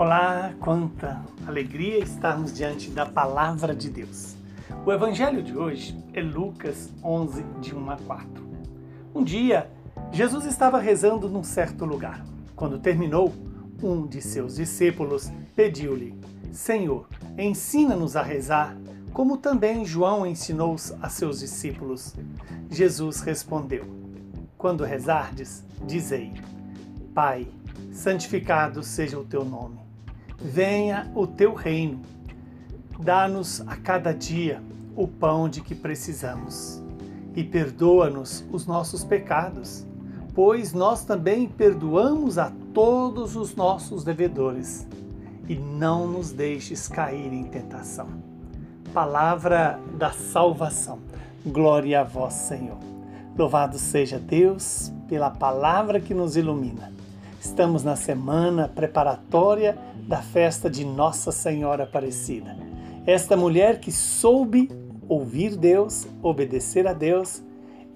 Olá, quanta alegria estarmos diante da palavra de Deus. O evangelho de hoje é Lucas 11, de 1 a 4. Um dia, Jesus estava rezando num certo lugar. Quando terminou, um de seus discípulos pediu-lhe: Senhor, ensina-nos a rezar, como também João ensinou a seus discípulos. Jesus respondeu: Quando rezardes, dizei: Pai, santificado seja o teu nome. Venha o teu reino. Dá-nos a cada dia o pão de que precisamos. E perdoa-nos os nossos pecados, pois nós também perdoamos a todos os nossos devedores. E não nos deixes cair em tentação. Palavra da salvação. Glória a vós, Senhor. Louvado seja Deus pela palavra que nos ilumina. Estamos na semana preparatória da festa de Nossa Senhora Aparecida. Esta mulher que soube ouvir Deus, obedecer a Deus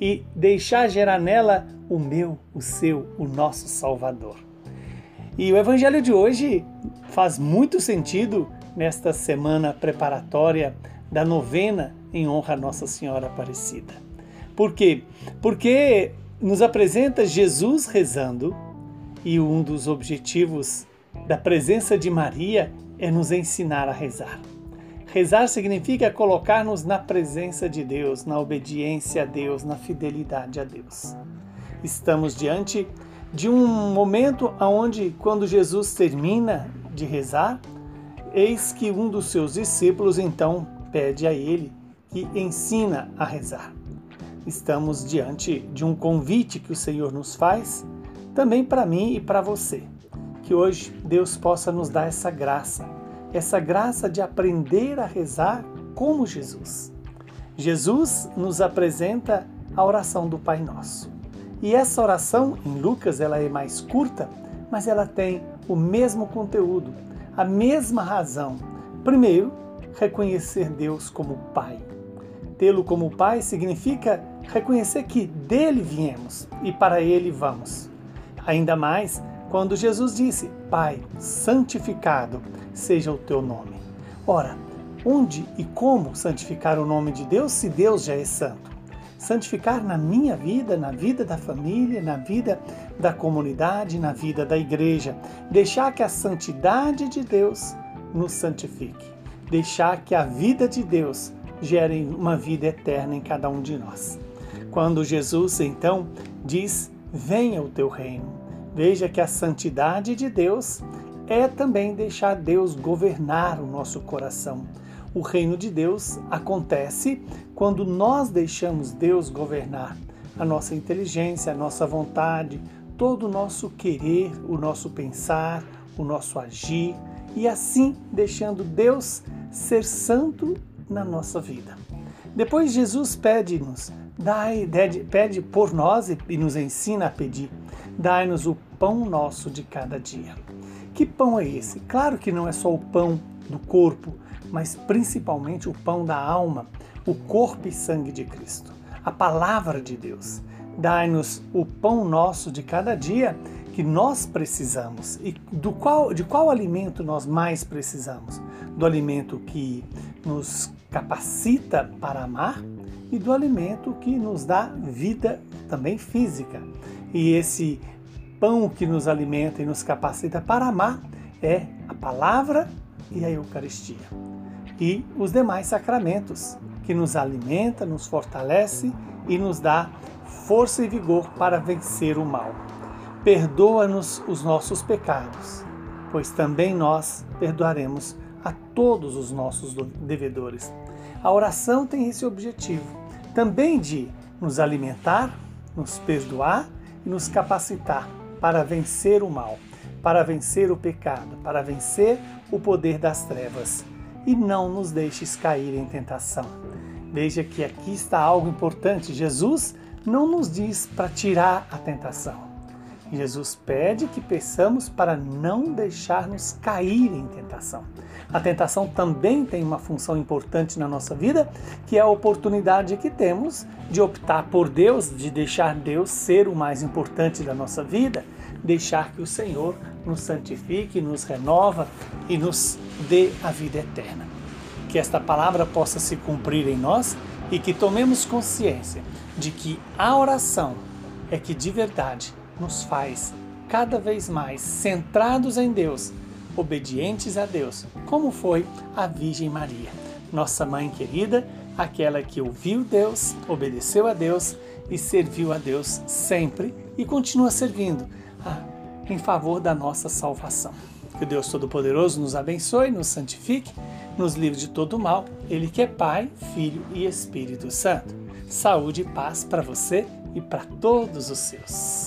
e deixar gerar nela o meu, o seu, o nosso Salvador. E o evangelho de hoje faz muito sentido nesta semana preparatória da novena em honra a Nossa Senhora Aparecida. Por quê? Porque nos apresenta Jesus rezando e um dos objetivos da presença de Maria é nos ensinar a rezar. Rezar significa colocar-nos na presença de Deus, na obediência a Deus, na fidelidade a Deus. Estamos diante de um momento onde, quando Jesus termina de rezar, eis que um dos seus discípulos então pede a ele que ensina a rezar. Estamos diante de um convite que o Senhor nos faz também para mim e para você. Que hoje Deus possa nos dar essa graça, essa graça de aprender a rezar como Jesus. Jesus nos apresenta a oração do Pai Nosso. E essa oração, em Lucas, ela é mais curta, mas ela tem o mesmo conteúdo, a mesma razão. Primeiro, reconhecer Deus como Pai. Tê-lo como Pai significa reconhecer que dele viemos e para ele vamos. Ainda mais quando Jesus disse: Pai, santificado seja o teu nome. Ora, onde e como santificar o nome de Deus se Deus já é santo? Santificar na minha vida, na vida da família, na vida da comunidade, na vida da igreja. Deixar que a santidade de Deus nos santifique. Deixar que a vida de Deus gere uma vida eterna em cada um de nós. Quando Jesus então diz venha o teu reino. Veja que a santidade de Deus é também deixar Deus governar o nosso coração. O reino de Deus acontece quando nós deixamos Deus governar a nossa inteligência, a nossa vontade, todo o nosso querer, o nosso pensar, o nosso agir e assim deixando Deus ser santo na nossa vida. Depois Jesus pede-nos Dai, pede por nós e nos ensina a pedir. Dai-nos o pão nosso de cada dia. Que pão é esse? Claro que não é só o pão do corpo, mas principalmente o pão da alma, o corpo e sangue de Cristo, a palavra de Deus. Dai-nos o pão nosso de cada dia que nós precisamos e do qual, de qual alimento nós mais precisamos? Do alimento que nos capacita para amar e do alimento que nos dá vida também física. E esse pão que nos alimenta e nos capacita para amar é a palavra e a Eucaristia. E os demais sacramentos que nos alimenta, nos fortalece e nos dá força e vigor para vencer o mal. Perdoa-nos os nossos pecados, pois também nós perdoaremos a todos os nossos devedores. A oração tem esse objetivo, também de nos alimentar, nos perdoar e nos capacitar para vencer o mal, para vencer o pecado, para vencer o poder das trevas. E não nos deixes cair em tentação. Veja que aqui está algo importante. Jesus não nos diz para tirar a tentação. Jesus pede que peçamos para não deixar-nos cair em tentação. A tentação também tem uma função importante na nossa vida, que é a oportunidade que temos de optar por Deus, de deixar Deus ser o mais importante da nossa vida, deixar que o Senhor nos santifique, nos renova e nos dê a vida eterna. Que esta palavra possa se cumprir em nós e que tomemos consciência de que a oração é que de verdade nos faz cada vez mais centrados em Deus, obedientes a Deus, como foi a Virgem Maria, nossa mãe querida, aquela que ouviu Deus, obedeceu a Deus e serviu a Deus sempre e continua servindo ah, em favor da nossa salvação. Que Deus Todo-Poderoso nos abençoe, nos santifique, nos livre de todo mal. Ele que é Pai, Filho e Espírito Santo. Saúde e paz para você e para todos os seus.